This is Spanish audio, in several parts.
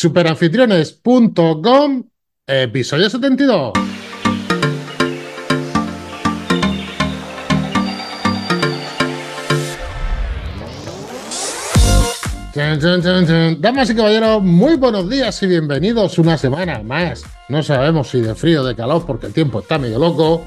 Superanfitriones.com, episodio 72. Damas y caballeros, muy buenos días y bienvenidos una semana más. No sabemos si de frío o de calor porque el tiempo está medio loco.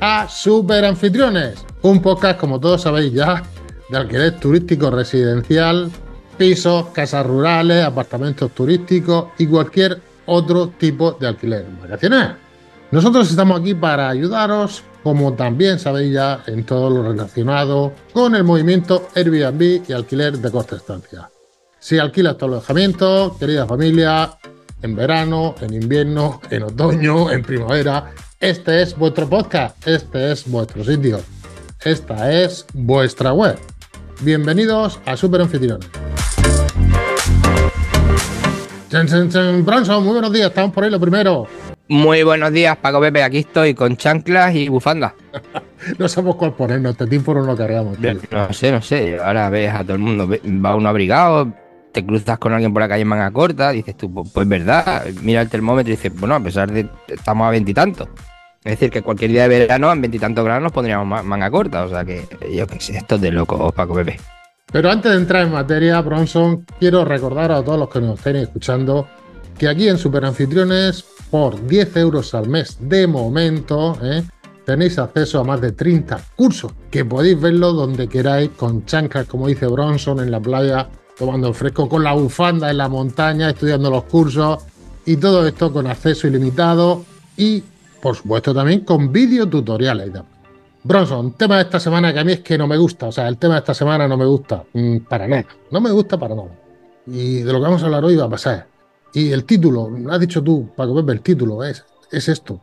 A Super Anfitriones, un podcast, como todos sabéis ya, de alquiler turístico residencial, pisos, casas rurales, apartamentos turísticos y cualquier otro tipo de alquiler vacacional. Nosotros estamos aquí para ayudaros, como también sabéis ya, en todo lo relacionado con el movimiento Airbnb y alquiler de corta estancia. Si alquilas tu alojamiento, querida familia, en verano, en invierno, en otoño, en primavera, este es vuestro podcast, este es vuestro sitio, esta es vuestra web. Bienvenidos a Super Anfitriones. Bronson, muy buenos días, estamos por ahí lo primero. Muy buenos días, Paco Pepe, aquí estoy con chanclas y bufanda. no sabemos cuál ponernos, este tiempo no lo cargamos. No sé, no sé, ahora ves a todo el mundo, va uno abrigado, te cruzas con alguien por la calle en manga corta, dices tú, pues, pues verdad, mira el termómetro y dices, bueno, a pesar de estamos a veintitantos. Es decir, que cualquier día de verano en veintitantos grados nos pondríamos manga corta, o sea que yo qué sé, esto es de loco, Paco Pepe. Pero antes de entrar en materia, Bronson, quiero recordar a todos los que nos estén escuchando que aquí en Super Anfitriones, por 10 euros al mes de momento, ¿eh? tenéis acceso a más de 30 cursos que podéis verlo donde queráis, con chancas, como dice Bronson, en la playa tomando el fresco con la bufanda en la montaña, estudiando los cursos y todo esto con acceso ilimitado y, por supuesto, también con videotutoriales. Bronson, tema de esta semana que a mí es que no me gusta, o sea, el tema de esta semana no me gusta mm, para nada, no me gusta para nada. Y de lo que vamos a hablar hoy va a pasar. Y el título, lo has dicho tú, Paco Pepe, el título es, es esto.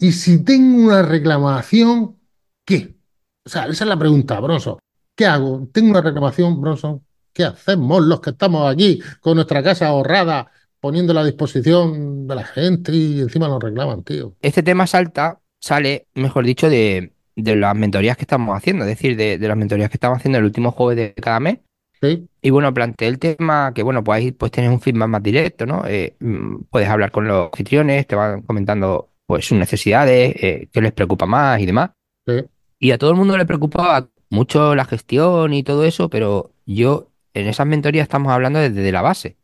Y si tengo una reclamación, ¿qué? O sea, esa es la pregunta, Bronson. ¿Qué hago? ¿Tengo una reclamación, Bronson? ¿Qué hacemos los que estamos aquí con nuestra casa ahorrada, poniéndola a disposición de la gente y encima nos reclaman, tío? Este tema salta, sale, mejor dicho, de, las mentorías que estamos haciendo, es decir, de, las mentorías que estamos haciendo el último jueves de cada mes. Sí. Y bueno, planteé el tema que, bueno, pues ahí pues tienes un feedback más directo, ¿no? Eh, mm, puedes hablar con los anfitriones, te van comentando pues sus necesidades, eh, qué les preocupa más y demás. Sí. Y a todo el mundo le preocupaba mucho la gestión y todo eso, pero yo en esas mentorías estamos hablando desde la base.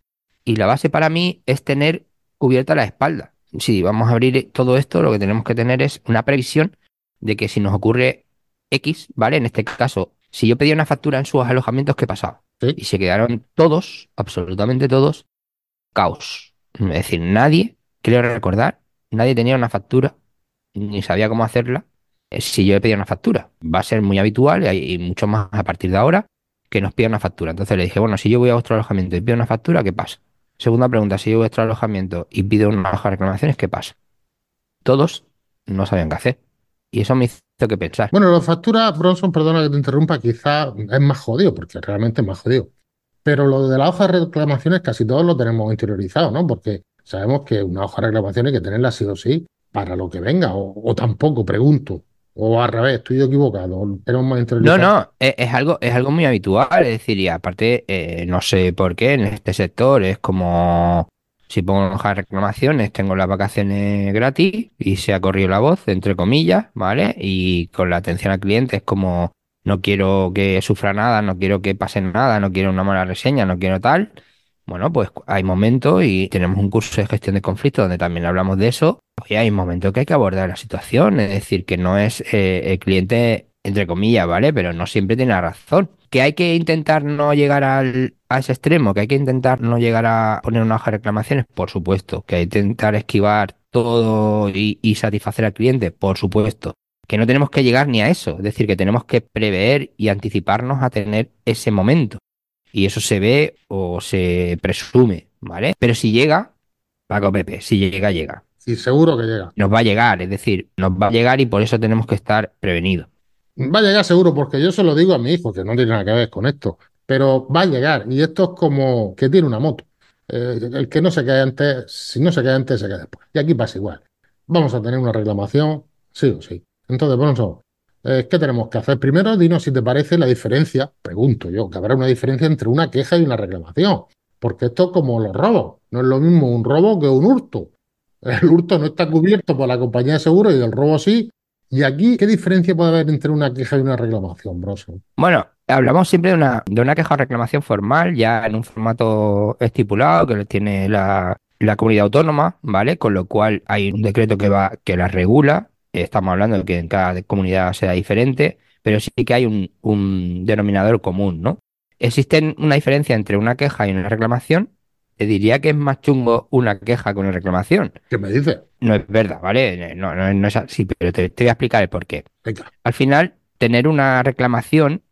Y la base para mí es tener cubierta la espalda. Si vamos a abrir todo esto, lo que tenemos que tener es una previsión de que si nos ocurre X, ¿vale? En este caso, si yo pedía una factura en sus alojamientos, ¿qué pasaba? Y se quedaron todos, absolutamente todos, caos. Es decir, nadie, creo recordar, nadie tenía una factura, ni sabía cómo hacerla. Eh, si yo pedía una factura, va a ser muy habitual y mucho más a partir de ahora que nos pida una factura. Entonces le dije, bueno, si yo voy a vuestro alojamiento y pido una factura, ¿qué pasa? Segunda pregunta, si yo voy a vuestro alojamiento y pido una hoja de reclamaciones, ¿qué pasa? Todos no sabían qué hacer. Y eso me hizo que pensar. Bueno, la factura, Bronson, perdona que te interrumpa, quizá es más jodido, porque realmente es más jodido. Pero lo de la hoja de reclamaciones casi todos lo tenemos interiorizado, ¿no? Porque sabemos que una hoja de reclamaciones hay que tenerla sí o sí para lo que venga, o tampoco, pregunto. O al revés, estoy equivocado. No, no, es, algo, es algo muy habitual. Es decir, y aparte, eh, no sé por qué en este sector es como si pongo hoja de reclamaciones, tengo las vacaciones gratis y se ha corrido la voz, entre comillas, ¿vale? Y con la atención al cliente es como no quiero que sufra nada, no quiero que pase nada, no quiero una mala reseña, no quiero tal. Bueno, pues hay momentos y tenemos un curso de gestión de conflictos donde también hablamos de eso. Y hay momentos que hay que abordar la situación, es decir, que no es eh, el cliente, entre comillas, ¿vale? Pero no siempre tiene razón. Que hay que intentar no llegar al, a ese extremo, que hay que intentar no llegar a poner una hoja de reclamaciones, por supuesto. Que hay que intentar esquivar todo y, y satisfacer al cliente, por supuesto que no tenemos que llegar ni a eso, es decir, que tenemos que prever y anticiparnos a tener ese momento. Y eso se ve o se presume, ¿vale? Pero si llega, Paco Pepe, si llega, llega. Y seguro que llega. Nos va a llegar, es decir, nos va a llegar y por eso tenemos que estar prevenidos. Va a llegar seguro, porque yo se lo digo a mi hijo, que no tiene nada que ver con esto, pero va a llegar. Y esto es como que tiene una moto. Eh, el que no se quede antes, si no se queda antes, se queda después. Y aquí pasa igual. Vamos a tener una reclamación, sí o sí. Entonces, bueno, eh, ¿Qué tenemos que hacer? Primero, dinos si te parece la diferencia, pregunto yo, que habrá una diferencia entre una queja y una reclamación. porque esto es como los robos, no es lo mismo un robo que un hurto. El hurto no está cubierto por la compañía de seguros y el robo sí. Y aquí, ¿qué diferencia puede haber entre una queja y una reclamación, Bronson? Bueno, hablamos siempre de una, de una queja o reclamación formal, ya en un formato estipulado que tiene la, la comunidad autónoma, ¿vale? Con lo cual hay un decreto que va, que la regula. Estamos hablando de que en cada comunidad sea diferente, pero sí que hay un, un denominador común, ¿no? Existe una diferencia entre una queja y una reclamación. Te diría que es más chungo una queja que una reclamación. ¿Qué me dice? No es verdad, ¿vale? No, no, no es así, pero te, te voy a explicar el por qué. Venga, Al final, tener una reclamación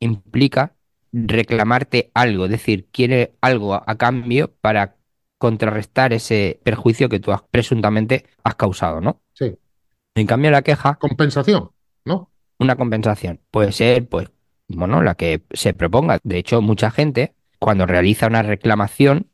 implica reclamarte algo, es decir, quiere algo a, a cambio para contrarrestar ese perjuicio que tú has, presuntamente has causado, ¿no? sí. En cambio, la queja, Compensación, ¿no? una compensación, puede ser, pues, bueno, la que se proponga. De hecho, mucha gente, cuando realiza una reclamación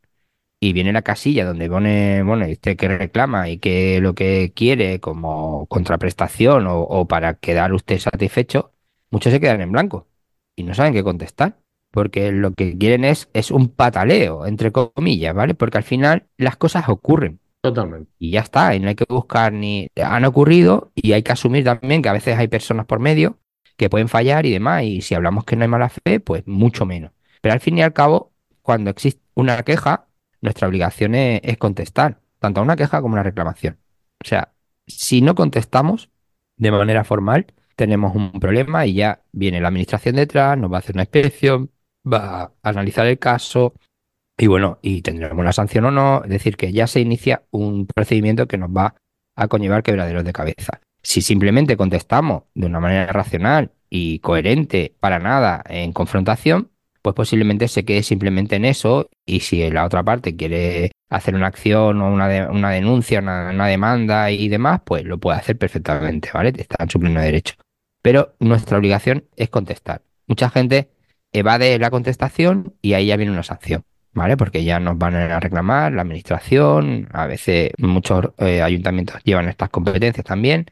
y viene la casilla donde pone, bueno, este que reclama y que lo que quiere como contraprestación o, o para quedar usted satisfecho, muchos se quedan en blanco y no saben qué contestar. Porque lo que quieren es, es un pataleo, entre comillas, ¿vale? Porque al final las cosas ocurren. Totalmente. Y ya está, y no hay que buscar ni... Han ocurrido y hay que asumir también que a veces hay personas por medio que pueden fallar y demás, y si hablamos que no hay mala fe, pues mucho menos. Pero al fin y al cabo, cuando existe una queja, nuestra obligación es, es contestar, tanto a una queja como a una reclamación. O sea, si no contestamos de manera formal, tenemos un problema y ya viene la administración detrás, nos va a hacer una inspección, va a analizar el caso, y bueno, y tendremos la sanción o no, es decir, que ya se inicia un procedimiento que nos va a conllevar quebraderos de cabeza. Si simplemente contestamos de una manera racional y coherente para nada en confrontación, pues posiblemente se quede simplemente en eso y si la otra parte quiere hacer una acción o una, una denuncia, una, una demanda y demás, pues lo puede hacer perfectamente, ¿vale? Está en su pleno derecho. Pero nuestra obligación es contestar. Mucha gente evade la contestación y ahí ya viene una sanción. ¿vale? Porque ya nos van a reclamar la administración, a veces muchos eh, ayuntamientos llevan estas competencias también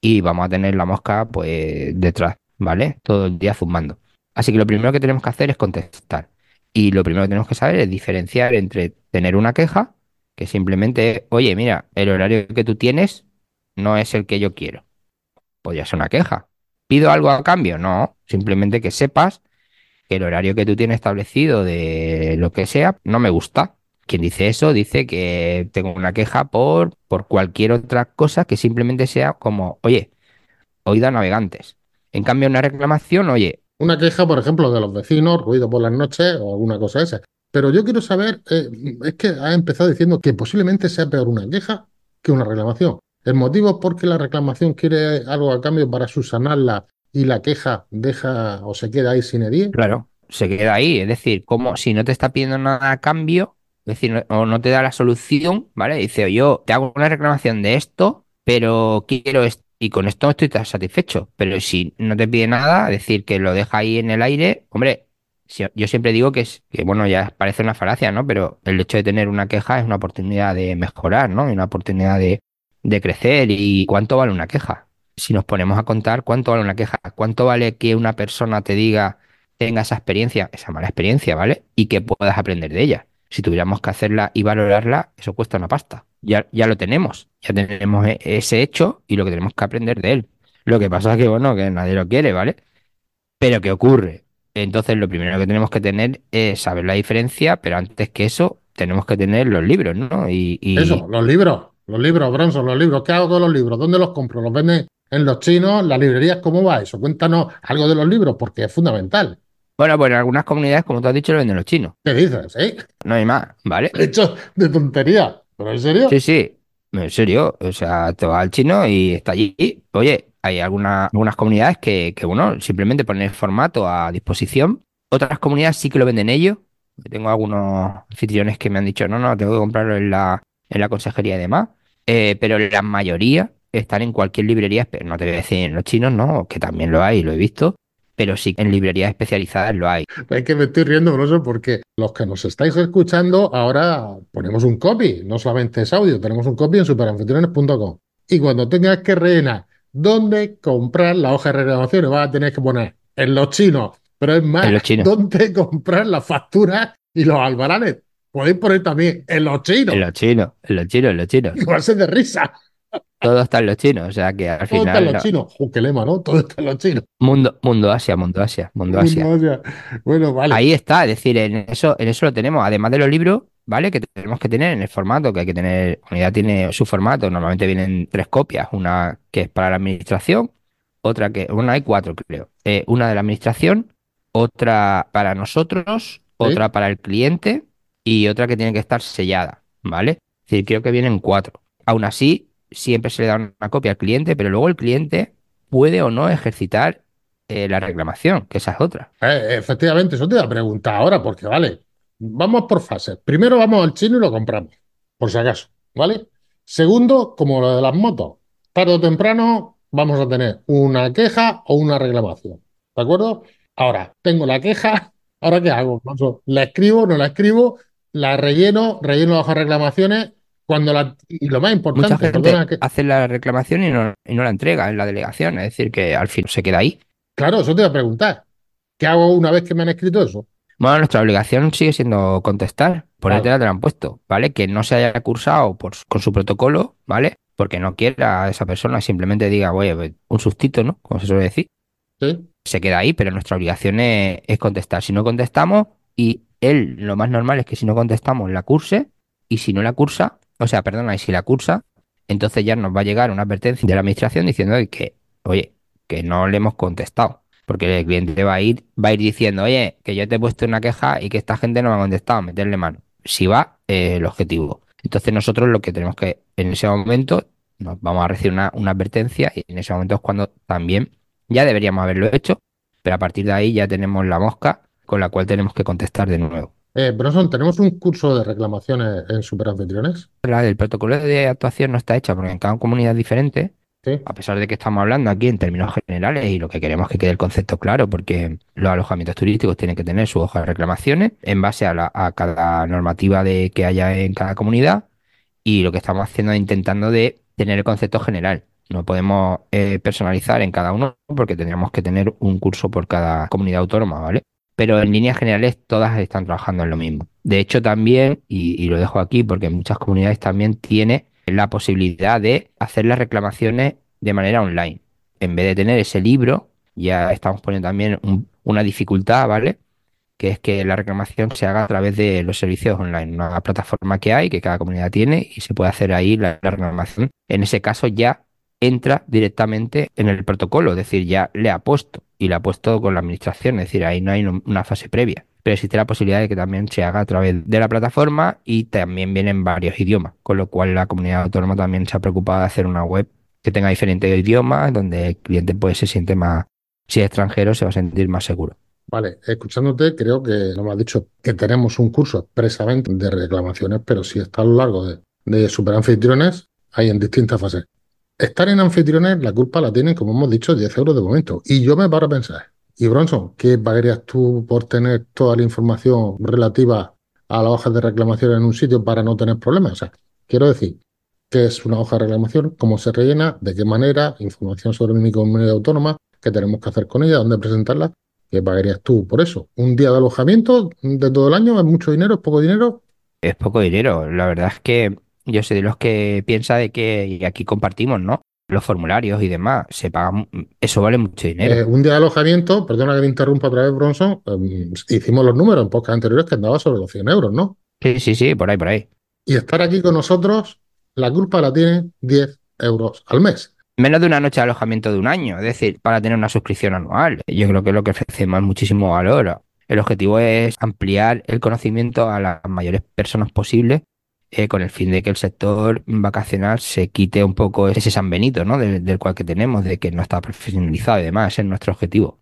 y vamos a tener la mosca pues detrás, ¿vale? Todo el día zumbando. Así que lo primero que tenemos que hacer es contestar. Y lo primero que tenemos que saber es diferenciar entre tener una queja, que simplemente es, oye, mira, el horario que tú tienes no es el que yo quiero. Podría ser una queja. ¿Pido algo a cambio? No, simplemente que sepas que el horario que tú tienes establecido de lo que sea no me gusta. Quien dice eso dice que tengo una queja por, por cualquier otra cosa que simplemente sea como, oye, oída navegantes. En cambio, una reclamación, oye, Una queja, por ejemplo, de los vecinos, ruido por las noches o alguna cosa esa. Pero yo quiero saber, eh, es que ha empezado diciendo que posiblemente sea peor una queja que una reclamación. ¿El motivo es porque la reclamación quiere algo a cambio para subsanarla y la queja deja o se queda ahí sin herir? claro, se queda ahí. Es decir, como si no te está pidiendo nada a cambio, es decir, o no te da la solución, ¿vale? Dice, yo te hago una reclamación de esto, pero quiero esto. Y con esto estoy satisfecho. Pero si no te pide nada, decir, que lo deja ahí en el aire, hombre, yo siempre digo que es, que bueno, ya parece una falacia, ¿no? Pero el hecho de tener una queja es una oportunidad de mejorar, ¿no? Y una oportunidad de, de crecer. ¿Y cuánto vale una queja? Si nos ponemos a contar cuánto vale una queja, cuánto vale que una persona te diga, tenga esa experiencia, esa mala experiencia, ¿vale? Y que puedas aprender de ella. Si tuviéramos que hacerla y valorarla, eso cuesta una pasta. Ya, ya lo tenemos, ya tenemos e- ese hecho y lo que tenemos que aprender de él. Lo que pasa es que, bueno, que nadie lo quiere, ¿vale? Pero ¿qué ocurre? Entonces, lo primero que tenemos que tener es saber la diferencia, pero antes que eso, tenemos que tener los libros, ¿no? Y, y- Eso, los libros, los libros, Bronson, los libros. ¿Qué hago con los libros? ¿Dónde los compro? ¿Los venden en los chinos? ¿Las librerías? ¿Cómo va eso? Cuéntanos algo de los libros porque es fundamental. bueno, pues en algunas comunidades, como tú has dicho, lo venden los chinos. ¿Qué dices? ¿Eh? No hay más, ¿vale? Hecho de tontería. ¿Pero en serio? Sí, sí, en serio. O sea, te vas al chino y está allí. Oye, hay alguna- algunas comunidades que, que, bueno, simplemente ponen el formato a disposición. Otras comunidades sí que lo venden ellos. Tengo algunos anfitriones que me han dicho, no, no, tengo que comprarlo en la, en la consejería y demás. Eh, pero la mayoría están en cualquier librería, pero no te voy a decir en los chinos, no, que también lo hay, lo he visto. Pero sí en librerías especializadas lo hay. Es que me estoy riendo, Bronson, porque los que nos estáis escuchando, ahora ponemos un copy, no solamente es audio, tenemos un copy en superanfitriones.com. Y cuando tengas que rellenar dónde comprar la hoja de reclamaciones, vas a tener que poner en los chinos, pero es más, En los chinos. dónde comprar las facturas y los albaranes. podéis poner también en los chinos. En los chinos, en los chinos, en los chinos. A ser de risa. Todo está en los chinos, o sea que al Todo está en final. los no. chinos. Jo, qué lema, ¿no? Todo está en los chinos. Mundo, mundo Asia, mundo Asia, mundo Asia. Bueno, vale. Ahí está, es decir, en eso, en eso lo tenemos, además de los libros, ¿vale? Que tenemos que tener en el formato, que hay que tener, Unidad tiene su formato, normalmente vienen tres copias, una que es para la administración, otra que, bueno, hay cuatro creo, Eh, una de la administración, otra para nosotros, otra para el cliente y otra que tiene que estar sellada, ¿vale? Es decir, creo que vienen cuatro. Aún así, siempre se le da una copia al cliente, pero luego el cliente puede o no ejercitar eh, la reclamación, que esa es otra. Eh, efectivamente, eso te iba a preguntar ahora, porque vale, vamos por fases. Primero vamos al chino y lo compramos, por si acaso, ¿vale? Segundo, como lo de las motos, tarde o temprano vamos a tener una queja o una reclamación, ¿de acuerdo? Ahora, tengo la queja, ¿ahora qué hago? ¿La escribo, no la escribo? ¿La relleno, relleno las reclamaciones? Cuando la... Y lo más Mucha importante, gente perdona que... hace la reclamación y no, y no la entrega en la delegación, es decir, que al fin se queda ahí. Claro, eso te iba a preguntar. ¿Qué hago una vez que me han escrito eso? Bueno, nuestra obligación sigue siendo contestar, ponerte Claro. la te la han puesto, ¿vale? Que no se haya cursado por, con su protocolo, ¿vale? Porque no quiera a esa persona, simplemente diga, oye, pues, un sustito, ¿no? Como se suele decir. ¿Sí? Se queda ahí, pero nuestra obligación es, es contestar. Si no contestamos, y él, lo más normal es que si no contestamos, la curse, y si no la cursa, o sea, perdona, y si la cursa, entonces ya nos va a llegar una advertencia de la administración diciendo que, oye, que no le hemos contestado. Porque el cliente va a ir, va a ir diciendo, oye, que yo te he puesto una queja y que esta gente no me ha contestado, meterle mano. Si va, eh, el objetivo. Entonces nosotros lo que tenemos que, en ese momento, nos vamos a recibir una, una advertencia y en ese momento es cuando también ya deberíamos haberlo hecho, pero a partir de ahí ya tenemos la mosca con la cual tenemos que contestar de nuevo. Eh, Bronson, tenemos un curso de reclamaciones en Superanfitriones. La del protocolo de actuación no está hecha porque en cada comunidad es diferente, Sí. a pesar de que estamos hablando aquí en términos generales y lo que queremos es que quede el concepto claro, porque los alojamientos turísticos tienen que tener su hoja de reclamaciones en base a, la- a cada normativa de, que haya en cada comunidad y lo que estamos haciendo es intentando de tener el concepto general. No podemos eh, personalizar en cada uno porque tendríamos que tener un curso por cada comunidad autónoma, ¿vale? Pero en líneas generales todas están trabajando en lo mismo. De hecho también, y, lo dejo aquí porque muchas comunidades también tiene la posibilidad de hacer las reclamaciones de manera online. En vez de tener ese libro, ya estamos poniendo también un- una dificultad, ¿vale? que es que la reclamación se haga a través de los servicios online, una plataforma que hay, que cada comunidad tiene, y se puede hacer ahí la, la reclamación. En ese caso ya entra directamente en el protocolo, es decir, ya le ha puesto y le ha puesto con la administración, es decir, ahí no hay una fase previa. Pero existe la posibilidad de que también se haga a través de la plataforma y también vienen varios idiomas, con lo cual la comunidad autónoma también se ha preocupado de hacer una web que tenga diferentes idiomas, donde el cliente pues se siente más, si es extranjero, se va a sentir más seguro. Vale, escuchándote, creo que no me has dicho que tenemos un curso expresamente de reclamaciones, pero si está a lo largo de, de superanfitriones, hay en distintas fases. Estar en anfitriones, la culpa la tienen, como hemos dicho, 10 euros de momento. Y yo me paro a pensar, y Bronson, ¿qué pagarías tú por tener toda la información relativa a las hojas de reclamación en un sitio para no tener problemas? O sea, quiero decir, ¿qué es una hoja de reclamación? ¿Cómo se rellena? ¿De qué manera? Información sobre mi comunidad autónoma, qué tenemos que hacer con ella, dónde presentarla. ¿Qué pagarías tú por eso? ¿Un día de alojamiento de todo el año? ¿Es mucho dinero? ¿Es poco dinero? Es poco dinero. La verdad es que yo soy de los que piensa de que, y aquí compartimos, ¿no? Los formularios y demás, se pagan, eso vale mucho dinero. Eh, un día de alojamiento, perdona que me interrumpa otra vez, Bronson, eh, hicimos los números en podcast anteriores que andaba sobre los 100 euros, ¿no? Sí, sí, sí, por ahí, por ahí. Y estar aquí con nosotros, la culpa la tienen 10 euros al mes. Menos de una noche de alojamiento de un año, es decir, para tener una suscripción anual. Yo creo que es lo que ofrecemos es muchísimo valor. El objetivo es ampliar el conocimiento a las mayores personas posibles eh, con el fin de que el sector vacacional se quite un poco ese San Benito, ¿no? Del, del cual que tenemos, de que no está profesionalizado y demás, ese es nuestro objetivo.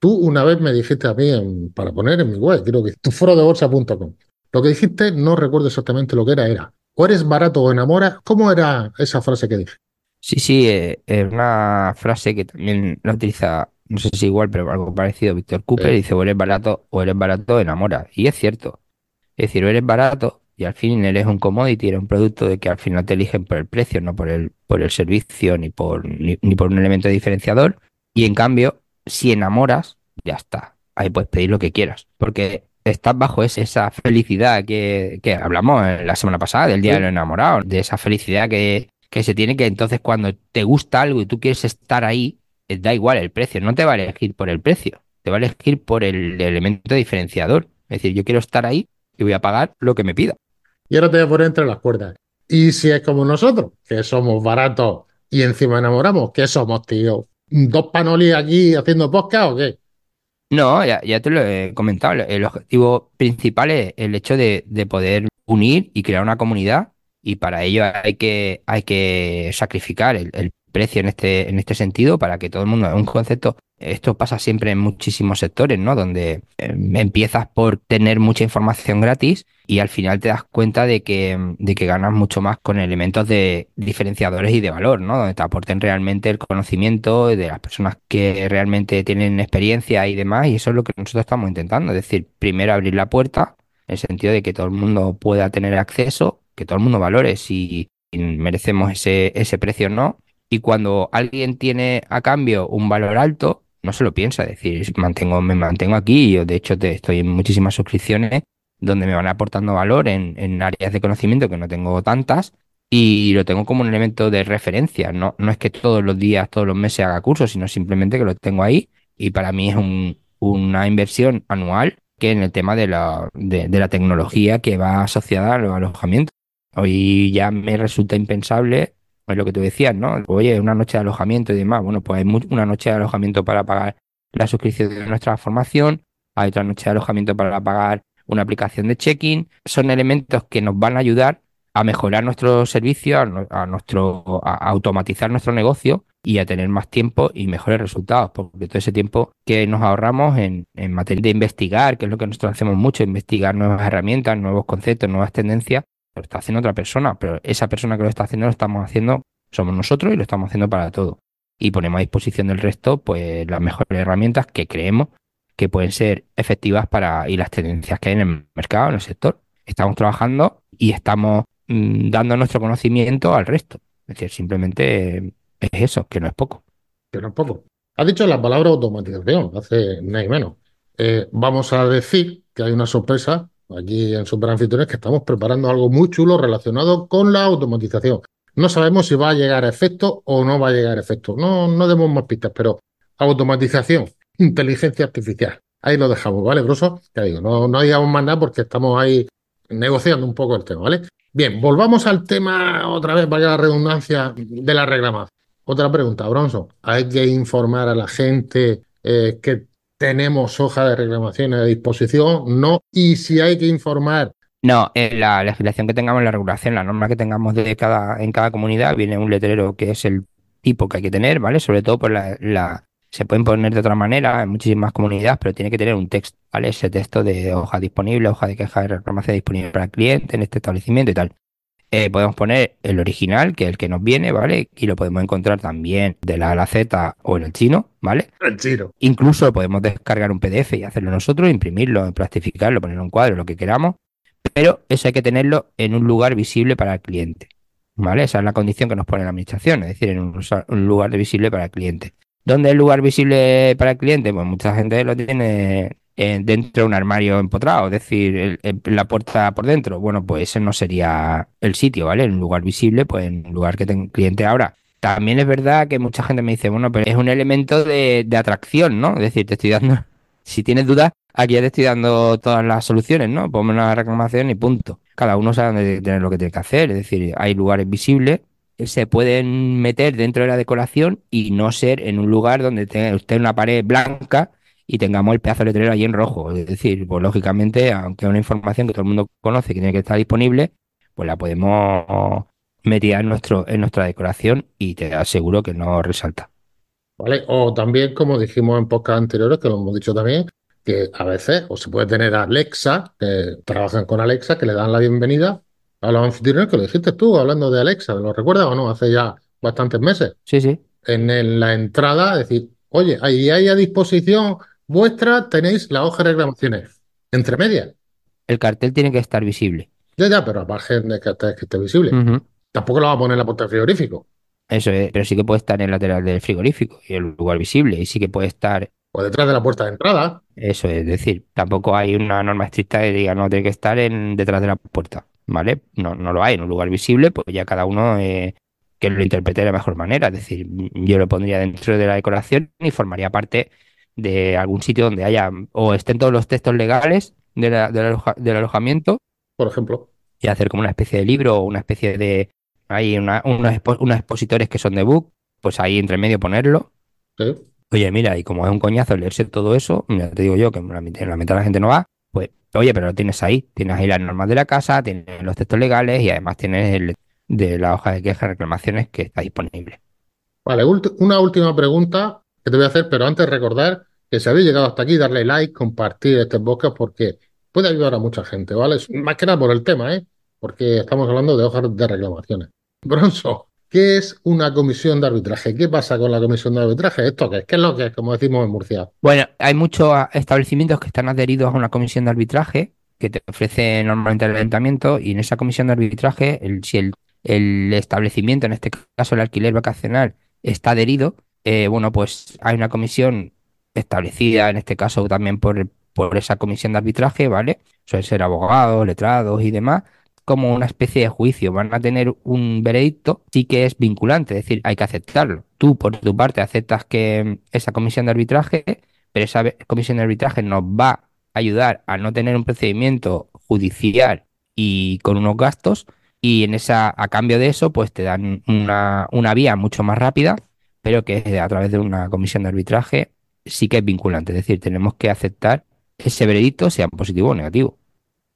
Tú una vez me dijiste a mí, en- para poner en mi web, creo que tu foro de bolsa.com, lo que dijiste, no recuerdo exactamente lo que era, era, o eres barato o enamoras, ¿cómo era esa frase que dije? Sí, sí, eh, es una frase que también la utiliza, no sé si igual, pero algo parecido, Víctor Cooper, Sí. dice, o eres barato o eres barato, enamora. Y es cierto. Es decir, o eres barato y al fin eres un commodity, eres un producto de que al final te eligen por el precio, no por el, por el servicio, ni por, ni, ni por un elemento diferenciador. Y en cambio, si enamoras, ya está. Ahí puedes pedir lo que quieras. Porque estás bajo es- esa felicidad que, que hablamos la semana pasada del Día de los Enamorados, de esa felicidad que, que se tiene que entonces cuando te gusta algo y tú quieres estar ahí, eh, da igual el precio, no te va a elegir por el precio, te va a elegir por el elemento diferenciador. Es decir, yo quiero estar ahí y voy a pagar lo que me pida. Y ahora te voy a poner entre las cuerdas. Y si es como nosotros, que somos baratos y encima enamoramos, ¿qué somos, tío? ¿Dos panolis aquí haciendo podcast o qué? No, ya, ya te lo he comentado. El objetivo principal es el hecho de, de poder unir y crear una comunidad y para ello hay que, hay que sacrificar el, precio en este, en este sentido para que todo el mundo, es un concepto, esto pasa siempre en muchísimos sectores, ¿no? Donde eh, empiezas por tener mucha información gratis y al final te das cuenta de que, de que ganas mucho más con elementos de diferenciadores y de valor, ¿no? Donde te aporten realmente el conocimiento de las personas que realmente tienen experiencia y demás, y eso es lo que nosotros estamos intentando, es decir, primero abrir la puerta, en el sentido de que todo el mundo pueda tener acceso, que todo el mundo valore si merecemos ese, ese precio o no, y cuando alguien tiene a cambio un valor alto, no se lo piensa, decir, mantengo, me mantengo aquí, yo de hecho te, estoy en muchísimas suscripciones donde me van aportando valor en, en áreas de conocimiento que no tengo tantas y lo tengo como un elemento de referencia. No, no es que todos los días, todos los meses haga cursos, sino simplemente que lo tengo ahí y para mí es un- una inversión anual que en el tema de la, de, de la tecnología que va asociada a los alojamientos. Hoy ya me resulta impensable, es lo que tú decías, ¿no? Oye, una noche de alojamiento y demás. Bueno, pues hay una noche de alojamiento para pagar la suscripción de nuestra formación, hay otra noche de alojamiento para pagar una aplicación de check-in. Son elementos que nos van a ayudar a mejorar nuestro servicio, a, nuestro, a automatizar nuestro negocio y a tener más tiempo y mejores resultados, porque todo ese tiempo que nos ahorramos en materia de investigar, que es lo que nosotros hacemos mucho, investigar nuevas herramientas, nuevos conceptos, nuevas tendencias, lo está haciendo otra persona, pero esa persona que lo está haciendo lo estamos haciendo, somos nosotros y lo estamos haciendo para todo. Y ponemos a disposición del resto, pues las mejores herramientas que creemos que pueden ser efectivas para y las tendencias que hay en el mercado, en el sector. Estamos trabajando y estamos mm, dando nuestro conocimiento al resto. Es decir, simplemente eh, es eso, que no es poco. Que no es poco. Has dicho la palabra automatización, hace nada y menos. Eh, vamos a decir que hay una sorpresa aquí en Superanfitriones que estamos preparando algo muy chulo relacionado con la automatización. No sabemos si va a llegar a efecto o no va a llegar a efecto. No, no demos más pistas, pero automatización, inteligencia artificial. Ahí lo dejamos, ¿vale, Bruso? Ya digo, no, no digamos más nada porque estamos ahí negociando un poco el tema, ¿vale? Bien, volvamos al tema otra vez, vaya la redundancia de la reclamación. Otra pregunta, Bronson. ¿Hay que informar a la gente eh, que tenemos hoja de reclamaciones a disposición? No. Y si hay que informar, No, en la legislación que tengamos, la regulación, la norma que tengamos de cada, en cada comunidad, viene un letrero que es el tipo que hay que tener, ¿vale? Sobre todo por la, la- se pueden poner de otra manera en muchísimas comunidades, pero tiene que tener un texto, ¿vale? Ese texto de hoja disponible, hoja de queja de reclamación disponible para el cliente en este establecimiento y tal. Eh, podemos poner el original, que es el que nos viene, ¿vale? Y lo podemos encontrar también de la A a la Z o en el chino, ¿vale? el chino. Incluso podemos descargar un PDF y hacerlo nosotros, imprimirlo, plastificarlo, ponerlo en un cuadro, lo que queramos, pero eso hay que tenerlo en un lugar visible para el cliente, ¿vale? Esa es la condición que nos pone la administración, es decir, en un, un lugar visible para el cliente. ¿Dónde es el lugar visible para el cliente? Pues mucha gente lo tiene dentro de un armario empotrado, es decir, el- la puerta por dentro. Bueno, pues ese no sería el sitio, ¿vale? En un lugar visible, pues en un lugar que tenga cliente ahora. También es verdad que mucha gente me dice, bueno, pero es un elemento de, atracción, ¿no? Es decir, te estoy dando, si tienes dudas, aquí ya te estoy dando todas las soluciones, ¿no? Ponme una reclamación y punto. Cada uno sabe dónde tiene lo que tiene que hacer, es decir, hay lugares visibles, que se pueden meter dentro de la decoración y no ser en un lugar donde tenga usted una pared blanca y tengamos el pedazo de letrero allí en rojo. Es decir, pues lógicamente, aunque es una información que todo el mundo conoce que tiene que estar disponible, pues la podemos meter en nuestro, en nuestra decoración y te aseguro que no resalta. ¿Vale? O también, como dijimos en podcast anteriores, que lo hemos dicho también, que a veces o se puede tener a Alexa, que trabajan con Alexa, que le dan la bienvenida a los anfitriones, que lo dijiste tú, hablando de Alexa, ¿lo recuerdas o no? Hace ya bastantes meses. Sí, sí. En el- la entrada, decir, oye, ahí hay a disposición vuestra, tenéis la hoja de reclamaciones. Entre medias. El cartel tiene que estar visible. Ya, ya, pero aparte de que esté, que esté visible. Tampoco lo va a poner en la puerta del frigorífico. Eso es, pero sí que puede estar en el lateral del frigorífico y el lugar visible, y sí que puede estar O detrás de la puerta de entrada. Eso es decir, tampoco hay una norma estricta que diga no tiene que estar en, detrás de la puerta, ¿vale? No, no lo hay, en un lugar visible, pues ya cada uno eh, que lo interprete de la mejor manera. Es decir, yo lo pondría dentro de la decoración y formaría parte de algún sitio donde haya o estén todos los textos legales del alojamiento. Por ejemplo. Y hacer como una especie de libro o una especie de... Hay una, unos, unos expositores que son de book, pues ahí entre medio ponerlo. Sí. Oye, mira, y como es un coñazo leerse todo eso, mira, te digo yo que en la mitad de la gente no va, pues, oye, pero lo tienes ahí. Tienes ahí las normas de la casa, tienes los textos legales y además tienes el de la hoja de quejas reclamaciones que está disponible. Vale, una última pregunta que te voy a hacer, pero antes recordar que si habéis llegado hasta aquí, darle like, compartir este podcast porque puede ayudar a mucha gente, ¿vale? Más que nada por el tema, ¿eh? Porque estamos hablando de hojas de reclamaciones. Bronzo, ¿Qué es una comisión de arbitraje? ¿Qué pasa con la comisión de arbitraje? ¿Esto qué es? ¿Qué es lo que es, como decimos en Murcia? Bueno, hay muchos establecimientos que están adheridos a una comisión de arbitraje que te ofrece normalmente el ayuntamiento y en esa comisión de arbitraje, si el, establecimiento, en este caso el alquiler vacacional, está adherido, eh, bueno, pues hay una comisión establecida, en este caso también por, por esa comisión de arbitraje, ¿vale? Suelen ser abogados, letrados y demás, como una especie de juicio, van a tener un veredicto, sí que es vinculante, es decir, hay que aceptarlo. Tú, por tu parte, aceptas que esa comisión de arbitraje, pero esa comisión de arbitraje nos va a ayudar a no tener un procedimiento judicial y con unos gastos, y en esa, a cambio de eso, pues te dan una, una vía mucho más rápida, pero que a través de una comisión de arbitraje sí que es vinculante, es decir, tenemos que aceptar ese veredicto, sea positivo o negativo.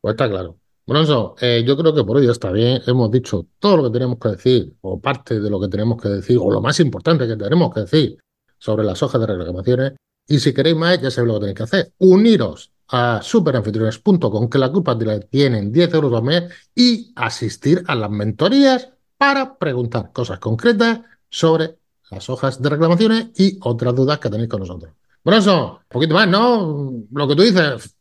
Pues está claro. Bronzo, eh, yo creo que por hoy está bien. Hemos dicho todo lo que tenemos que decir, o parte de lo que tenemos que decir, o lo más importante que tenemos que decir sobre las hojas de reclamaciones. Y si queréis más, ya sabéis lo que tenéis que hacer. Uniros a superanfitriones.com, que la culpa tienen 10 euros al mes, y asistir a las mentorías para preguntar cosas concretas sobre las hojas de reclamaciones y otras dudas que tenéis con nosotros. Bronzo, un poquito más, ¿no? Lo que tú dices,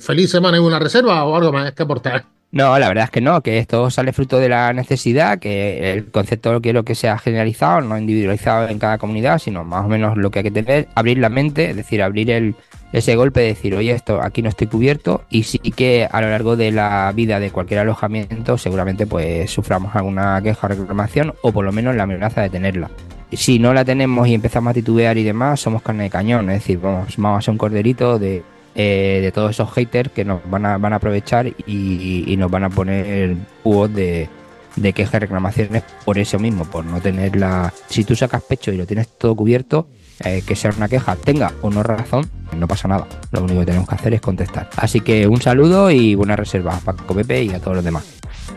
feliz semana y una reserva o algo más que aportar. No, la verdad es que no, que esto sale fruto de la necesidad, que el concepto quiero que sea generalizado, no individualizado en cada comunidad, sino más o menos lo que hay que tener, abrir la mente, es decir, abrir el, ese golpe de decir, oye, esto aquí no estoy cubierto, y sí que a lo largo de la vida de cualquier alojamiento seguramente pues suframos alguna queja o reclamación, o por lo menos la amenaza de tenerla. Si no la tenemos y empezamos a titubear y demás, somos carne de cañón, es decir, vamos, vamos a ser un corderito de eh, de todos esos haters que nos van a, van a aprovechar y, nos van a poner juegos de, de quejas y reclamaciones por eso mismo, por no tener la... Si tú sacas pecho y lo tienes todo cubierto, eh, que sea una queja, tenga o no razón, no pasa nada. Lo único que tenemos que hacer es contestar. Así que un saludo y buena reserva a Paco Pepe y a todos los demás.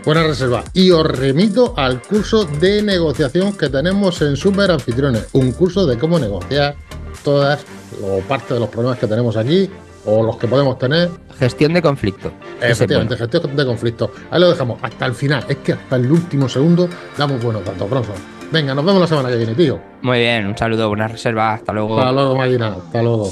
Buena reserva. Y os remito al curso de negociación que tenemos en Super Anfitriones. Un curso de cómo negociar todas o parte de los problemas que tenemos aquí o los que podemos tener. Gestión de conflicto. Efectivamente, gestión de conflicto. Ahí lo dejamos hasta el final. Es que hasta el último segundo damos buenos datos, Bronson. Venga, nos vemos la semana que viene, tío. Muy bien, un saludo, buena reserva, hasta luego. Hasta luego, Marina, hasta luego.